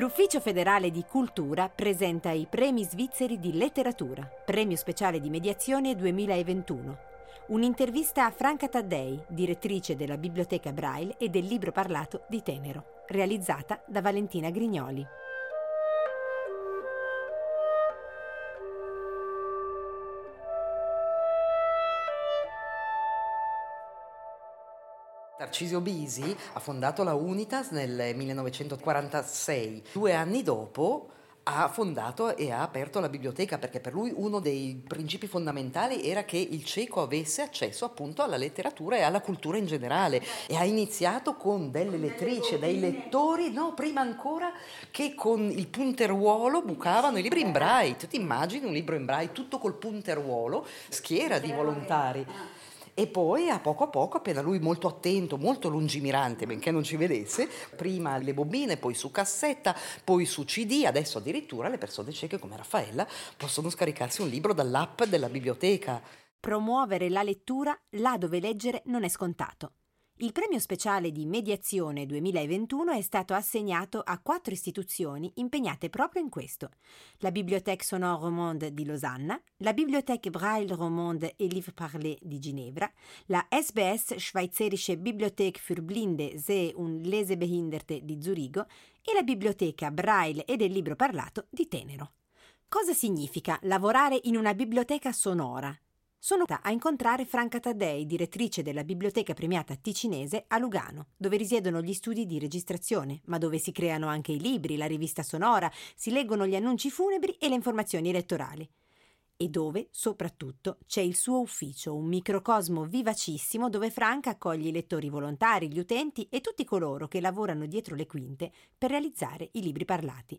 L'Ufficio federale di cultura presenta i premi svizzeri di letteratura, premio speciale di mediazione 2021. Un'intervista a Franca Taddei, direttrice della Biblioteca Braille e del libro parlato di Tenero, realizzata da Valentina Grignoli. Tarcisio Bisi ha fondato la Unitas nel 1946. Due anni dopo ha fondato e ha aperto la biblioteca perché per lui uno dei principi fondamentali era che il cieco avesse accesso appunto alla letteratura e alla cultura in generale e ha iniziato con delle lettrici, dei lettori, no, prima ancora che con il punteruolo bucavano i libri in braille. Ti immagini un libro in braille tutto col punteruolo, schiera di volontari. E poi a poco a poco, appena lui molto attento, molto lungimirante, benché non ci vedesse, prima le bobine, poi su cassetta, poi su CD, adesso addirittura le persone cieche come Raffaella possono scaricarsi un libro dall'app della biblioteca. Promuovere la lettura là dove leggere non è scontato. Il premio speciale di mediazione 2021 è stato assegnato a quattro istituzioni impegnate proprio in questo. La Bibliothèque Sonore Romande di Losanna, la Bibliothèque Braille Romande et Livre Parlé di Ginevra, la SBS Schweizerische Bibliothek für Blinde, Seh und Lesebehinderte di Zurigo e la Biblioteca Braille e del Libro Parlato di Tenero. Cosa significa lavorare in una biblioteca sonora? Sono a incontrare Franca Taddei, direttrice della biblioteca premiata ticinese a Lugano, dove risiedono gli studi di registrazione, ma dove si creano anche i libri, la rivista sonora, si leggono gli annunci funebri e le informazioni elettorali. E dove, soprattutto, c'è il suo ufficio, un microcosmo vivacissimo dove Franca accoglie i lettori volontari, gli utenti e tutti coloro che lavorano dietro le quinte per realizzare i libri parlati.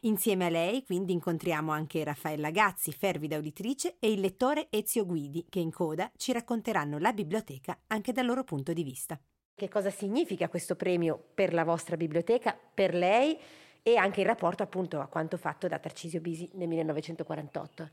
Insieme a lei quindi incontriamo anche Raffaella Gazzi, fervida auditrice, e il lettore Ezio Guidi, che in coda ci racconteranno la biblioteca anche dal loro punto di vista. Che cosa significa questo premio per la vostra biblioteca, per lei e anche in rapporto appunto a quanto fatto da Tarcisio Bisi nel 1948?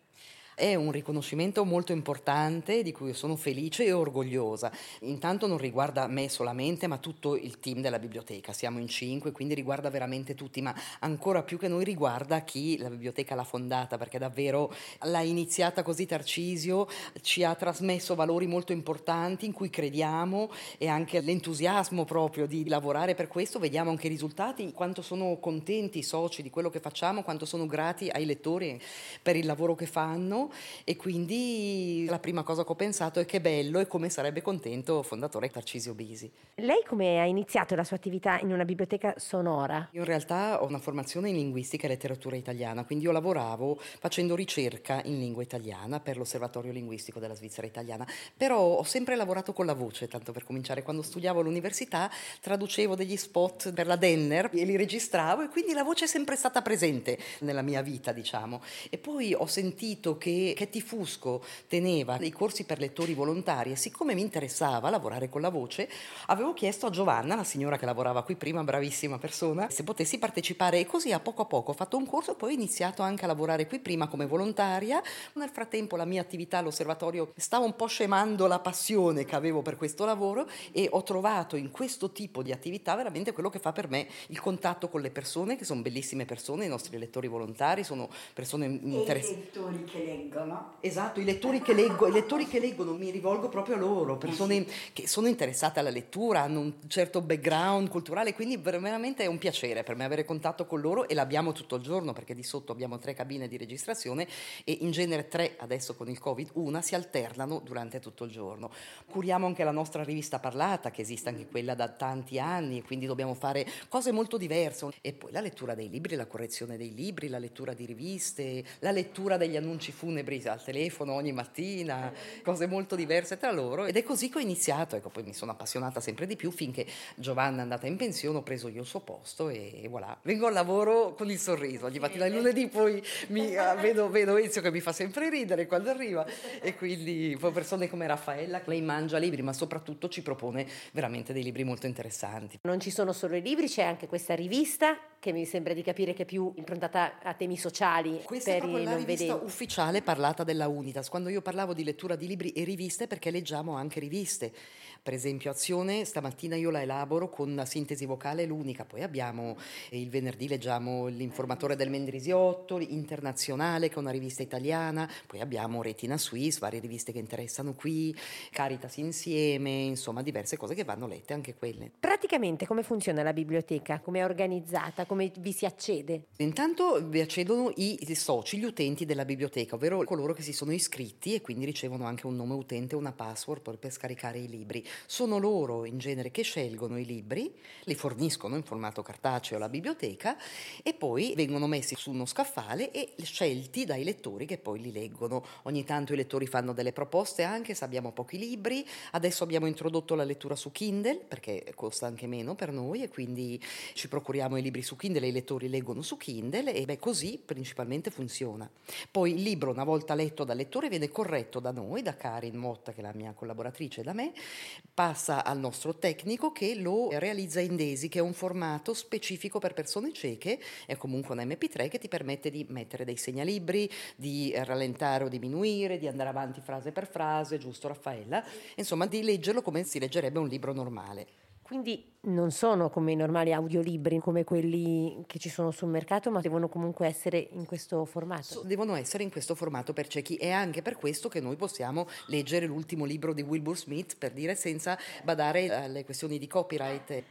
È un riconoscimento molto importante di cui sono felice e orgogliosa. Intanto non riguarda me solamente, ma tutto il team della biblioteca. Siamo in cinque, quindi riguarda veramente tutti, ma ancora più che noi riguarda chi la biblioteca l'ha fondata, perché davvero l'ha iniziata così Tarcisio, ci ha trasmesso valori molto importanti in cui crediamo e anche l'entusiasmo proprio di lavorare per questo. Vediamo anche i risultati, quanto sono contenti i soci di quello che facciamo, quanto sono grati ai lettori per il lavoro che fanno e quindi la prima cosa che ho pensato è che bello e come sarebbe contento fondatore Tarcisio Bisi. Lei come ha iniziato la sua attività in una biblioteca sonora? Io in realtà ho una formazione in linguistica e letteratura italiana, quindi io lavoravo facendo ricerca in lingua italiana per l'Osservatorio Linguistico della Svizzera Italiana, però ho sempre lavorato con la voce, tanto per cominciare, quando studiavo all'università traducevo degli spot per la Denner e li registravo e quindi la voce è sempre stata presente nella mia vita, diciamo. E poi ho sentito che che Tifusco teneva dei corsi per lettori volontari e siccome mi interessava lavorare con la voce, avevo chiesto a Giovanna, la signora che lavorava qui prima, bravissima persona, se potessi partecipare e così a poco a poco ho fatto un corso e poi ho iniziato anche a lavorare qui prima come volontaria. Nel frattempo la mia attività all'osservatorio stava un po' scemando la passione che avevo per questo lavoro e ho trovato in questo tipo di attività veramente quello che fa per me il contatto con le persone, che sono bellissime persone, i nostri lettori volontari, sono persone interessanti. Lettori che leggono leggono. Esatto, i lettori che, leggo, i lettori che leggono, mi rivolgo proprio a loro, persone che sono interessate alla lettura, hanno un certo background culturale, quindi veramente è un piacere per me avere contatto con loro e l'abbiamo tutto il giorno perché di sotto abbiamo tre cabine di registrazione e in genere tre, adesso con il Covid, una si alternano durante tutto il giorno. Curiamo anche la nostra rivista parlata, che esiste anche quella da tanti anni, quindi dobbiamo fare cose molto diverse. E poi la lettura dei libri, la correzione dei libri, la lettura di riviste, la lettura degli annunci funebri funebri al telefono ogni mattina, cose molto diverse tra loro ed è così che ho iniziato, ecco poi mi sono appassionata sempre di più finché Giovanna è andata in pensione, ho preso io il suo posto e voilà, vengo al lavoro con il sorriso, ogni mattina il lunedì poi mi, ah, vedo, vedo Ezio che mi fa sempre ridere quando arriva e quindi poi persone come Raffaella, lei mangia libri ma soprattutto ci propone veramente dei libri molto interessanti. Non ci sono solo i libri, c'è anche questa rivista che mi sembra di capire che è più improntata a temi sociali Questa per è la rivista vedenti. ufficiale parlata della Unitas. Quando io parlavo di lettura di libri e riviste, perché leggiamo anche riviste. Per esempio Azione, stamattina io la elaboro con la sintesi vocale l'unica, poi abbiamo eh, il venerdì leggiamo l'informatore del Mendrisiotto, Internazionale che è una rivista italiana, poi abbiamo Retina Suisse, varie riviste che interessano qui, Caritas Insieme, insomma diverse cose che vanno lette anche quelle. Praticamente come funziona la biblioteca? Come è organizzata? Come vi si accede? Intanto vi accedono i soci, gli utenti della biblioteca, ovvero coloro che si sono iscritti e quindi ricevono anche un nome utente e una password per, per scaricare i libri. Sono loro in genere che scelgono i libri, li forniscono in formato cartaceo alla biblioteca e poi vengono messi su uno scaffale e scelti dai lettori che poi li leggono. Ogni tanto i lettori fanno delle proposte anche se abbiamo pochi libri. Adesso abbiamo introdotto la lettura su Kindle perché costa anche meno per noi e quindi ci procuriamo i libri su Kindle e i lettori leggono su Kindle e beh, così principalmente funziona. Poi il libro, una volta letto dal lettore, viene corretto da noi, da Karin Motta, che è la mia collaboratrice, da me, passa al nostro tecnico che lo realizza in DESI, che è un formato specifico per persone cieche, è comunque un MP3 che ti permette di mettere dei segnalibri, di rallentare o diminuire, di andare avanti frase per frase, giusto Raffaella? Insomma, di leggerlo come si leggerebbe un libro normale. Quindi non sono come i normali audiolibri, come quelli che ci sono sul mercato, ma devono comunque essere in questo formato. Devono essere in questo formato per ciechi. È anche per questo che noi possiamo leggere l'ultimo libro di Wilbur Smith, per dire, senza badare alle questioni di copyright.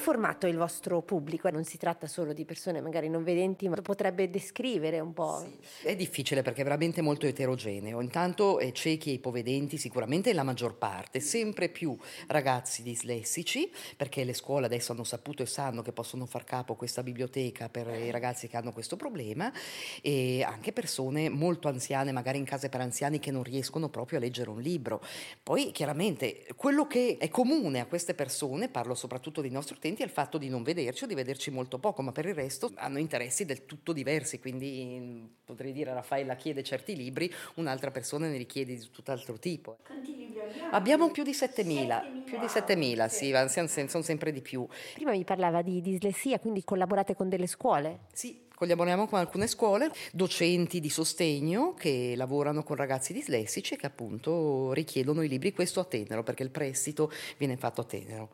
Formato il vostro pubblico? Non si tratta solo di persone magari non vedenti, ma potrebbe descrivere un po'. È difficile perché è veramente molto eterogeneo. Intanto eh, ciechi e ipovedenti sicuramente la maggior parte, sempre più ragazzi dislessici, perché le scuole adesso hanno saputo e sanno che possono far capo questa biblioteca per i ragazzi che hanno questo problema, e anche persone molto anziane, magari in case per anziani, che non riescono proprio a leggere un libro. Poi chiaramente quello che è comune a queste persone, parlo soprattutto dei nostri utenti, è il fatto di non vederci o di vederci molto poco, ma per il resto hanno interessi del tutto diversi, quindi mm, potrei dire Raffaella chiede certi libri, un'altra persona ne richiede di tutt'altro tipo. Quanti libri abbiamo? Abbiamo più di 7.000, 7.000. più di 7.000, sì, siamo- sono sempre di più. Prima mi parlava di dislessia, quindi collaborate con delle scuole. Sì, collaboriamo con alcune scuole, docenti di sostegno che lavorano con ragazzi dislessici e che appunto richiedono i libri, questo a Tenero, perché il prestito viene fatto a Tenero.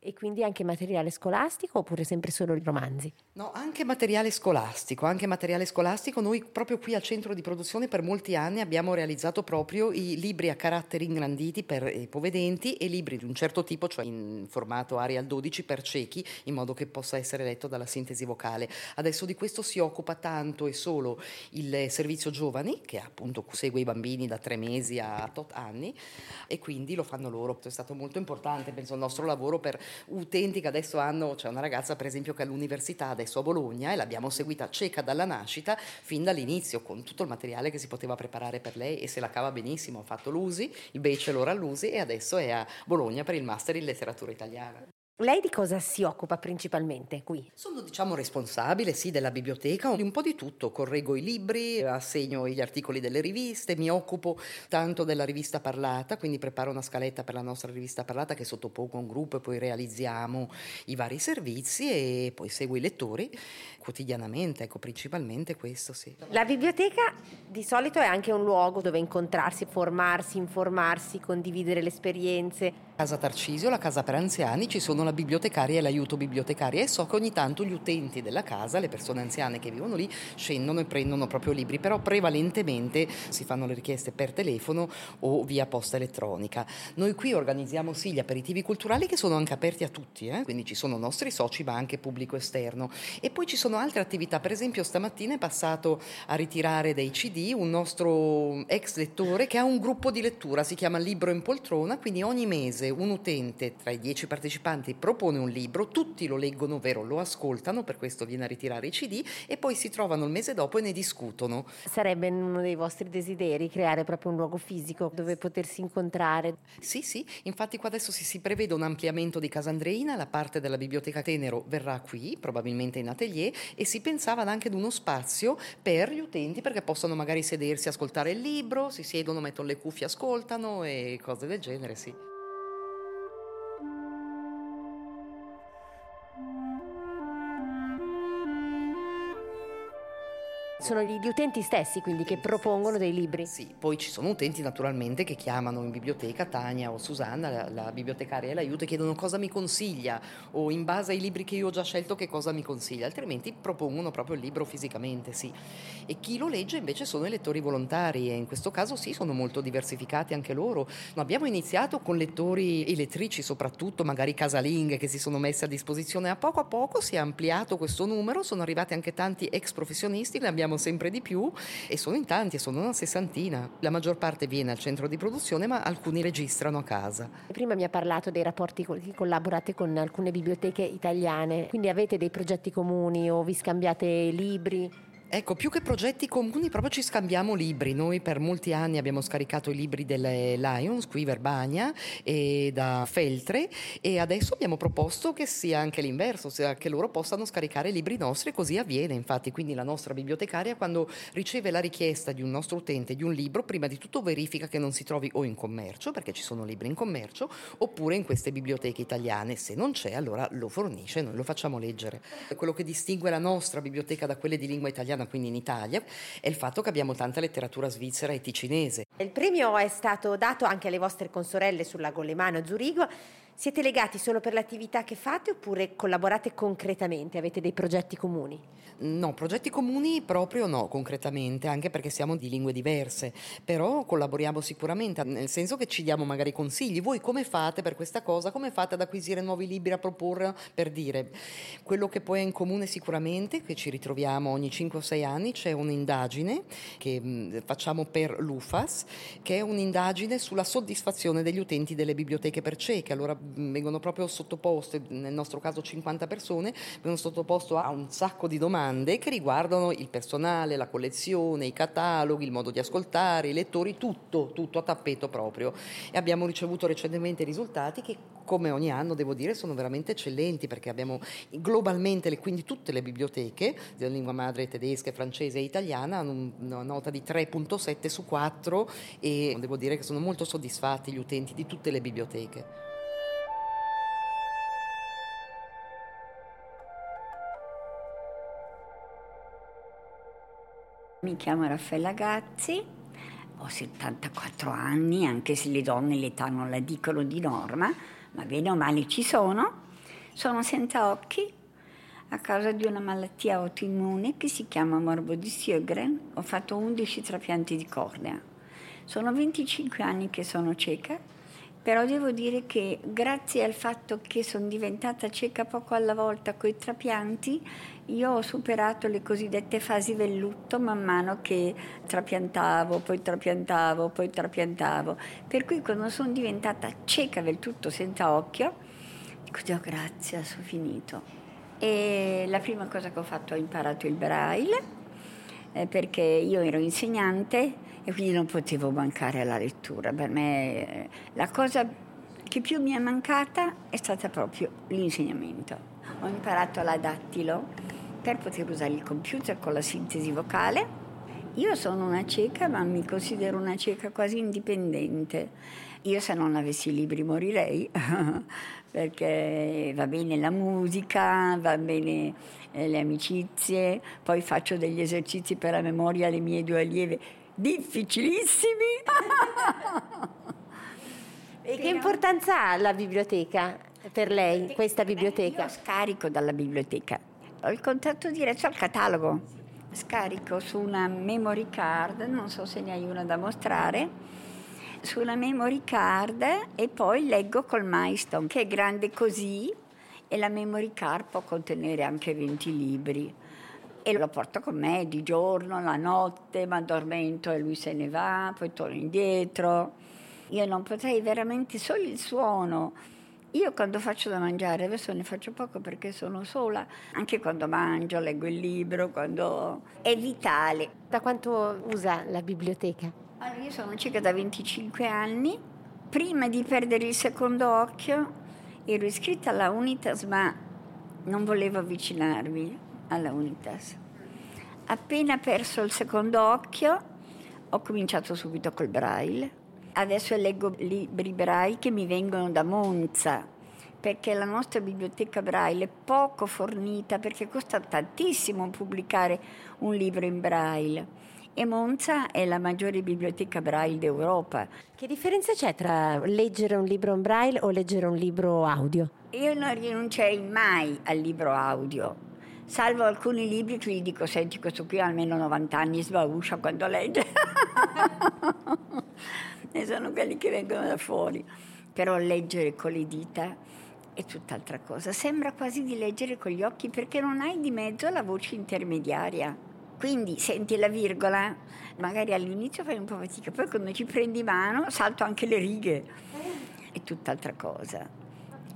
E quindi anche materiale scolastico oppure sempre solo i romanzi? No, anche materiale scolastico, anche materiale scolastico. Noi proprio qui al centro di produzione per molti anni abbiamo realizzato proprio i libri a caratteri ingranditi per i povedenti e libri di un certo tipo, cioè in formato Arial 12 per ciechi, in modo che possa essere letto dalla sintesi vocale. Adesso di questo si occupa tanto e solo il servizio giovani, che appunto segue i bambini da tre mesi a tot anni, e quindi lo fanno loro. È stato molto importante, penso, il nostro lavoro per utenti che adesso hanno, c'è una ragazza per esempio che è all'università adesso a Bologna e l'abbiamo seguita cieca dalla nascita fin dall'inizio con tutto il materiale che si poteva preparare per lei e se la cava benissimo, ha fatto l'USI, il bachelor all'USI e adesso è a Bologna per il master in letteratura italiana. Lei di cosa si occupa principalmente qui? Sono diciamo responsabile sì della biblioteca, di un po' di tutto, correggo i libri, assegno gli articoli delle riviste, mi occupo tanto della rivista parlata, quindi preparo una scaletta per la nostra rivista parlata che sottopongo a un gruppo e poi realizziamo i vari servizi e poi seguo i lettori quotidianamente, ecco principalmente questo sì. La biblioteca di solito è anche un luogo dove incontrarsi, formarsi, informarsi, condividere le esperienze. Casa Tarcisio, la casa per anziani, ci sono la bibliotecaria e l'aiuto bibliotecaria e so che ogni tanto gli utenti della casa, le persone anziane che vivono lì, scendono e prendono proprio libri, però prevalentemente si fanno le richieste per telefono o via posta elettronica. Noi qui organizziamo sì gli aperitivi culturali che sono anche aperti a tutti, eh? quindi ci sono nostri soci ma anche pubblico esterno e poi ci sono altre attività, per esempio stamattina è passato a ritirare dei CD un nostro ex lettore che ha un gruppo di lettura, si chiama Libro in poltrona, quindi ogni mese un utente tra i dieci partecipanti propone un libro, tutti lo leggono, ovvero lo ascoltano, per questo viene a ritirare i CD e poi si trovano il mese dopo e ne discutono. Sarebbe uno dei vostri desideri creare proprio un luogo fisico dove potersi incontrare? Sì, sì, infatti qua adesso si, si prevede un ampliamento di Casa Andreina, la parte della biblioteca Tenero verrà qui, probabilmente in atelier, e si pensava anche ad uno spazio per gli utenti perché possono magari sedersi, ascoltare il libro, si siedono, mettono le cuffie, ascoltano e cose del genere, sì. Sono gli utenti stessi quindi che propongono dei libri? Sì, poi ci sono utenti naturalmente che chiamano in biblioteca Tania o Susanna, la, la bibliotecaria e l'aiuto e chiedono cosa mi consiglia o in base ai libri che io ho già scelto che cosa mi consiglia, altrimenti propongono proprio il libro fisicamente, sì. E chi lo legge invece sono i lettori volontari e in questo caso sì, sono molto diversificati anche loro. No, abbiamo iniziato con lettori e lettrici soprattutto, magari casalinghe che si sono messe a disposizione, a poco a poco si è ampliato questo numero, sono arrivati anche tanti ex professionisti, ne abbiamo abbiamo sempre di più e sono in tanti, sono una sessantina. La maggior parte viene al centro di produzione, ma alcuni registrano a casa. Prima mi ha parlato dei rapporti che collaborate con alcune biblioteche italiane, quindi avete dei progetti comuni o vi scambiate libri? Ecco, più che progetti comuni, proprio ci scambiamo libri. Noi per molti anni abbiamo scaricato i libri delle Lions qui Verbania e da Feltre e adesso abbiamo proposto che sia anche l'inverso, ossia che loro possano scaricare i libri nostri e così avviene. Infatti, quindi la nostra bibliotecaria quando riceve la richiesta di un nostro utente di un libro, prima di tutto verifica che non si trovi o in commercio, perché ci sono libri in commercio, oppure in queste biblioteche italiane. Se non c'è, allora lo fornisce e noi lo facciamo leggere. Quello che distingue la nostra biblioteca da quelle di lingua italiana italiana, quindi in Italia, è il fatto che abbiamo tanta letteratura svizzera e ticinese. Il premio è stato dato anche alle vostre consorelle sulla Golemano Zurigo siete legati solo per l'attività che fate oppure collaborate concretamente? Avete dei progetti comuni? No, progetti comuni proprio no, concretamente, anche perché siamo di lingue diverse, però collaboriamo sicuramente, nel senso che ci diamo magari consigli. Voi come fate per questa cosa? Come fate ad acquisire nuovi libri, a proporre? Per dire, quello che poi è in comune sicuramente, che ci ritroviamo ogni 5 o 6 anni, c'è un'indagine che facciamo per l'UFAS, che è un'indagine sulla soddisfazione degli utenti delle biblioteche per cieche. Allora vengono proprio sottoposte, nel nostro caso 50 persone, vengono sottoposte a un sacco di domande che riguardano il personale, la collezione, i cataloghi, il modo di ascoltare, i lettori, tutto, tutto a tappeto proprio. E abbiamo ricevuto recentemente risultati che, come ogni anno, devo dire, sono veramente eccellenti perché abbiamo globalmente, quindi tutte le biblioteche della lingua madre tedesca, francese e italiana hanno una nota di 3.7 su 4 e devo dire che sono molto soddisfatti gli utenti di tutte le biblioteche. Mi chiamo Raffaella Gazzi, ho 74 anni, anche se le donne l'età non la dicono di norma, ma bene o male ci sono. Sono senza occhi a causa di una malattia autoimmune che si chiama morbo di Sjögren. Ho fatto 11 trapianti di cornea. Sono 25 anni che sono cieca però devo dire che grazie al fatto che sono diventata cieca poco alla volta con i trapianti, io ho superato le cosiddette fasi del lutto man mano che trapiantavo, poi trapiantavo, poi trapiantavo. Per cui quando sono diventata cieca del tutto senza occhio, dico Dio grazie, sono finito. E la prima cosa che ho fatto ho imparato il braille, eh, perché io ero insegnante e quindi non potevo mancare alla lettura. Per me eh, la cosa che più mi è mancata è stata proprio l'insegnamento. Ho imparato la dattilo per poter usare il computer con la sintesi vocale. Io sono una cieca, ma mi considero una cieca quasi indipendente. Io se non avessi i libri morirei, perché va bene la musica, va bene eh, le amicizie, poi faccio degli esercizi per la memoria alle mie due allieve difficilissimi. e che importanza ha la biblioteca per lei, questa biblioteca? Io scarico dalla biblioteca, ho il contatto diretto al catalogo, scarico su una memory card, non so se ne hai una da mostrare, su una memory card e poi leggo col milestone che è grande così e la memory card può contenere anche 20 libri e lo porto con me di giorno, la notte, mi addormento e lui se ne va, poi torno indietro. Io non potrei veramente solo il suono Io quando faccio da mangiare, adesso ne faccio poco perché sono sola, anche quando mangio, leggo il libro, quando è vitale. Da quanto usa la biblioteca? Allora, io sono circa da 25 anni. Prima di perdere il secondo occhio ero iscritta alla Unitas, ma non volevo avvicinarmi alla Unitas. Appena perso il secondo occhio, ho cominciato subito col braille Adesso leggo libri braille che mi vengono da Monza, perché la nostra biblioteca braille è poco fornita, perché costa tantissimo pubblicare un libro in braille. E Monza è la maggiore biblioteca braille d'Europa. Che differenza c'è tra leggere un libro in braille o leggere un libro audio? Io non rinuncerei mai al libro audio, salvo alcuni libri che gli dico, senti, questo qui ha almeno 90 anni, sbauscia quando legge. e sono quelli che vengono da fuori. Però leggere con le dita è tutt'altra cosa. Sembra quasi di leggere con gli occhi perché non hai di mezzo la voce intermediaria. Quindi senti la virgola, magari all'inizio fai un po' fatica, poi quando ci prendi mano salto anche le righe. È tutt'altra cosa.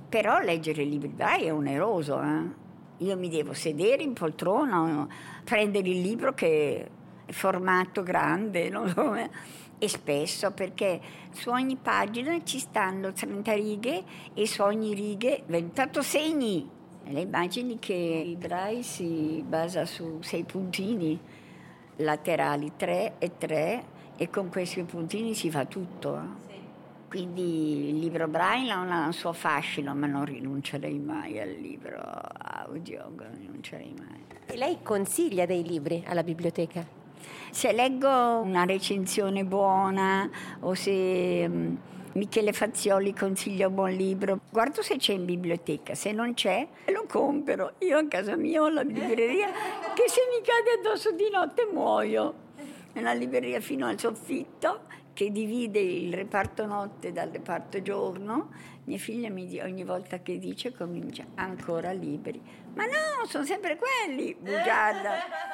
Però leggere libri vai è oneroso. Eh? Io mi devo sedere in poltrona, prendere il libro che è formato grande, non so eh e spesso perché su ogni pagina ci stanno 30 righe e su ogni righe 28 segni. Le immagini che il braille si basa su sei puntini laterali, 3 e 3 e con questi puntini si fa tutto. Eh. Quindi il libro braille ha un suo fascino, ma non rinuncerei mai al libro audio, non rinuncerei mai. E lei consiglia dei libri alla biblioteca? Se leggo una recensione buona o se um, Michele Fazioli consiglia un buon libro, guardo se c'è in biblioteca, se non c'è lo compro. Io a casa mia ho la libreria che se mi cade addosso di notte muoio. È una libreria fino al soffitto che divide il reparto notte dal reparto giorno. Mia figlia mi dice, ogni volta che dice comincia ancora libri. Ma no, sono sempre quelli, bugiarda.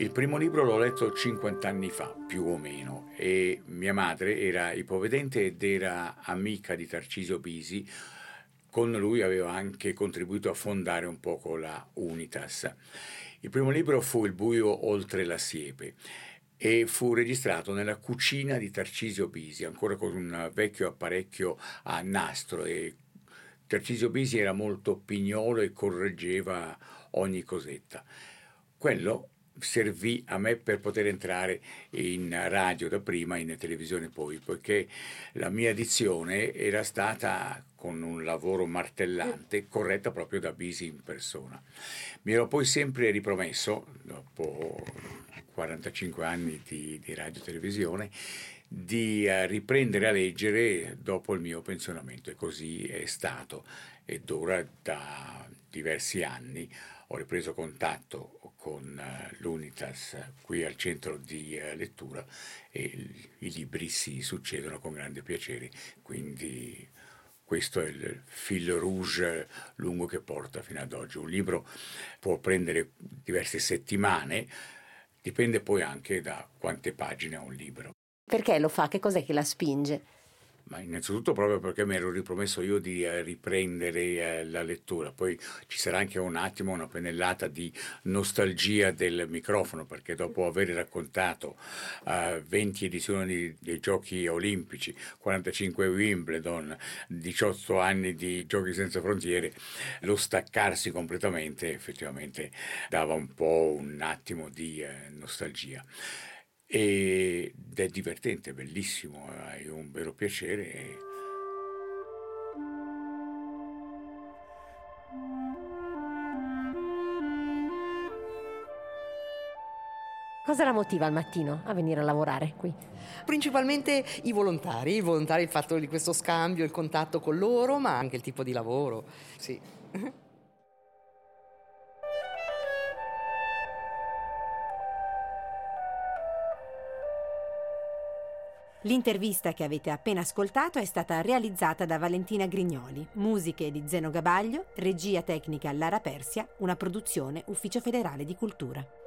Il primo libro l'ho letto 50 anni fa, più o meno, e mia madre era ipovedente ed era amica di Tarcisio Bisi. Con lui aveva anche contribuito a fondare un poco la Unitas. Il primo libro fu Il buio oltre la siepe e fu registrato nella cucina di Tarcisio Bisi, ancora con un vecchio apparecchio a nastro e Tarcisio Bisi era molto pignolo e correggeva ogni cosetta. Quello servì a me per poter entrare in radio da prima in televisione poi, poiché la mia dizione era stata con un lavoro martellante, corretta proprio da Bisi in persona. Mi ero poi sempre ripromesso, dopo 45 anni di, di radio e televisione, di uh, riprendere a leggere dopo il mio pensionamento e così è stato ed ora da diversi anni ho ripreso contatto con uh, l'Unitas qui al centro di uh, lettura e i libri si succedono con grande piacere, quindi questo è il fil rouge lungo che porta fino ad oggi. Un libro può prendere diverse settimane, dipende poi anche da quante pagine ha un libro. Perché lo fa? Che cos'è che la spinge? Ma innanzitutto proprio perché mi ero ripromesso io di eh, riprendere eh, la lettura, poi ci sarà anche un attimo una pennellata di nostalgia del microfono, perché dopo aver raccontato eh, 20 edizioni dei giochi olimpici, 45 Wimbledon, 18 anni di giochi senza frontiere, lo staccarsi completamente effettivamente dava un po' un attimo di eh, nostalgia ed è divertente, bellissimo, hai un vero piacere. Cosa la motiva al mattino a venire a lavorare qui? Principalmente i volontari, i volontari, il fatto di questo scambio, il contatto con loro, ma anche il tipo di lavoro. Sì. L'intervista che avete appena ascoltato è stata realizzata da Valentina Grignoli, musiche di Zeno Gabaglio, regia tecnica Lara Persia, una produzione Ufficio Federale di Cultura.